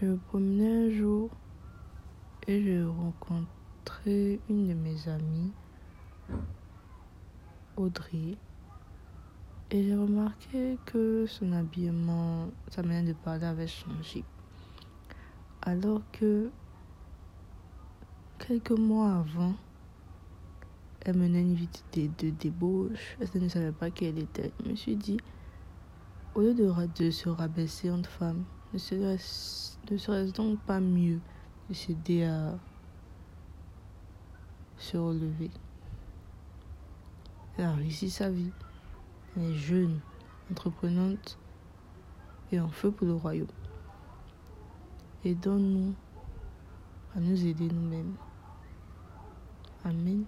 Je me promenais un jour et j'ai rencontré une de mes amies, Audrey. Et j'ai remarqué que son habillement, sa manière de parler avait changé. Alors que quelques mois avant, elle menait une vie de, débauche. Elle ne savait pas qui elle était. Je me suis dit, au lieu de, de se rabaisser entre femmes, ne serait-ce donc pas mieux de s'aider à se relever? Elle a réussi sa vie. Elle est jeune, entreprenante et en feu pour le royaume. Aidons-nous à nous aider nous-mêmes. Amen.